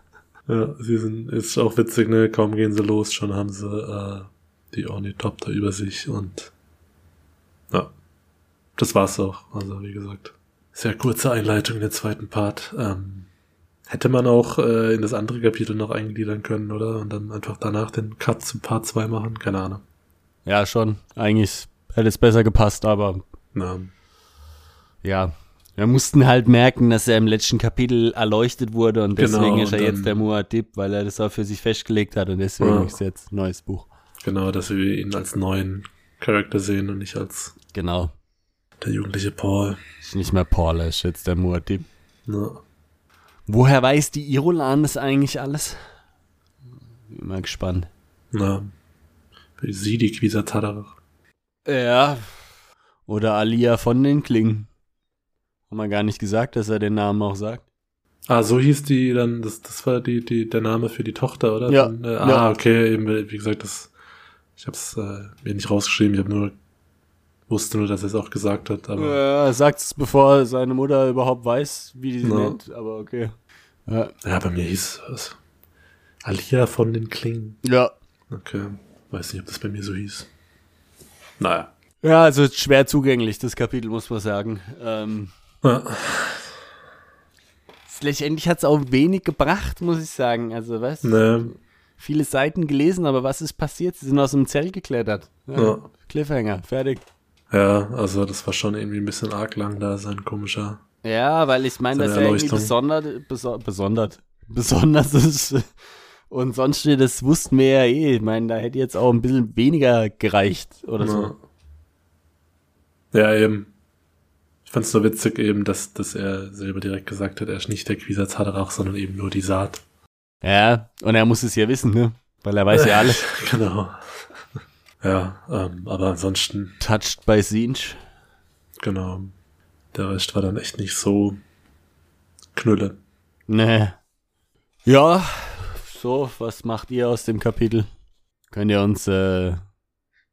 Speaker 2: Ja, sie sind, ist auch witzig, ne? Kaum gehen sie los, schon haben sie äh, die Ornithopter über sich und ja, das war's auch. Also wie gesagt, sehr kurze Einleitung in den zweiten Part. Ähm, hätte man auch äh, in das andere Kapitel noch eingliedern können, oder? Und dann einfach danach den Cut zu Part 2 machen? Keine Ahnung.
Speaker 1: Ja, schon. Eigentlich hätte es besser gepasst, aber
Speaker 2: Na,
Speaker 1: ja. Wir mussten halt merken, dass er im letzten Kapitel erleuchtet wurde und
Speaker 2: Genau,
Speaker 1: deswegen ist er jetzt der Muad'Dib, weil er das auch für sich festgelegt hat und deswegen
Speaker 2: Ja.
Speaker 1: ist jetzt ein neues Buch.
Speaker 2: Genau, dass wir ihn als neuen Charakter sehen und nicht als
Speaker 1: Genau.
Speaker 2: der jugendliche Paul.
Speaker 1: Ist nicht mehr Paul, er ist jetzt der Muad'Dib.
Speaker 2: Na,
Speaker 1: Woher weiß die Irolan das eigentlich alles? Bin mal gespannt.
Speaker 2: na, wie sie die Quisatadach.
Speaker 1: Ja. Oder Alia von den Klingen. Haben wir gar nicht gesagt, dass er den Namen auch sagt.
Speaker 2: Ah, so hieß die dann, das, das war die, die, der Name für die Tochter, oder?
Speaker 1: Ja,
Speaker 2: Von, äh,
Speaker 1: ja.
Speaker 2: ah, okay, eben, wie gesagt, das, ich hab's äh, mir nicht rausgeschrieben, ich habe nur, wusste nur, dass er es auch gesagt hat, aber
Speaker 1: Ja, er sagt es, bevor seine Mutter überhaupt weiß, wie die sie
Speaker 2: Ja.
Speaker 1: nennt, aber okay. Ja.
Speaker 2: ja, bei mir hieß es Alia von den Klingen.
Speaker 1: ja.
Speaker 2: Okay, weiß nicht, ob das bei mir so hieß. Naja.
Speaker 1: Ja, also schwer zugänglich, das Kapitel, muss man sagen. Ähm,
Speaker 2: Ja,
Speaker 1: letztendlich hat es auch wenig gebracht, muss ich sagen. Also, was?
Speaker 2: ne,
Speaker 1: Viele Seiten gelesen, aber was ist passiert? Sie sind aus dem Zelt geklettert. Ja.
Speaker 2: Ja.
Speaker 1: Cliffhanger, fertig.
Speaker 2: ja, also das war schon irgendwie ein bisschen arg lang da, sein komischer.
Speaker 1: Ja, weil ich meine,
Speaker 2: Seine
Speaker 1: dass er irgendwie besonders, beso besondert, besonders ist. Und sonst, das wussten wir ja eh. Ich meine, da hätte jetzt auch ein bisschen weniger gereicht oder so.
Speaker 2: Ja, eben. Ich fand's nur witzig eben, dass, dass er selber direkt gesagt hat, er ist nicht der Quisatzadarach, sondern eben nur die Saat.
Speaker 1: Ja, und er muss es ja wissen, ne? Weil er weiß ja alles.
Speaker 2: genau. Ja, ähm, aber ansonsten,
Speaker 1: Touched by Sinch.
Speaker 2: genau. Der Rest war dann echt nicht so knülle.
Speaker 1: Ne. Ja, so, was macht ihr aus dem Kapitel? Könnt ihr uns äh,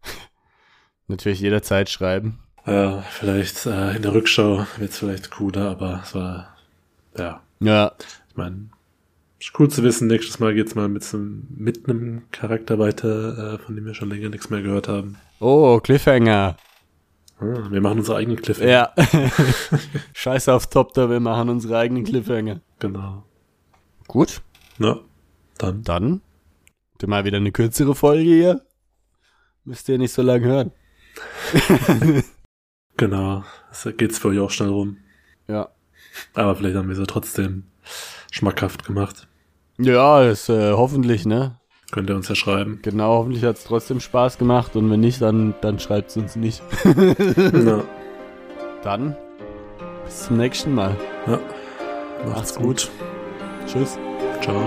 Speaker 1: natürlich jederzeit schreiben.
Speaker 2: Ja, vielleicht äh, in der Rückschau wird's vielleicht cooler, aber es war, ja,
Speaker 1: Ja,
Speaker 2: ich meine, ist cool zu wissen, nächstes Mal geht's mal mit, mit einem Charakter weiter, äh, von dem wir schon länger nichts mehr gehört haben.
Speaker 1: oh, Cliffhanger.
Speaker 2: Ah, wir machen unsere eigenen Cliffhanger.
Speaker 1: Ja. Scheiß auf Top, da wir machen unsere eigenen Cliffhanger.
Speaker 2: Genau.
Speaker 1: Gut,
Speaker 2: Ja, dann.
Speaker 1: dann mal wieder eine kürzere Folge hier. Müsst ihr nicht so lange hören.
Speaker 2: Genau. Das geht's für euch auch schnell rum.
Speaker 1: Ja.
Speaker 2: Aber vielleicht haben wir sie trotzdem schmackhaft gemacht.
Speaker 1: Ja, ist äh, hoffentlich, ne?
Speaker 2: Könnt ihr uns ja schreiben.
Speaker 1: Genau, hoffentlich hat es trotzdem Spaß gemacht und wenn nicht, dann, dann schreibt es uns nicht.
Speaker 2: Ja.
Speaker 1: Dann bis zum nächsten Mal.
Speaker 2: ja.
Speaker 1: Macht's
Speaker 2: Macht's
Speaker 1: gut.
Speaker 2: gut.
Speaker 1: Tschüss.
Speaker 2: Ciao.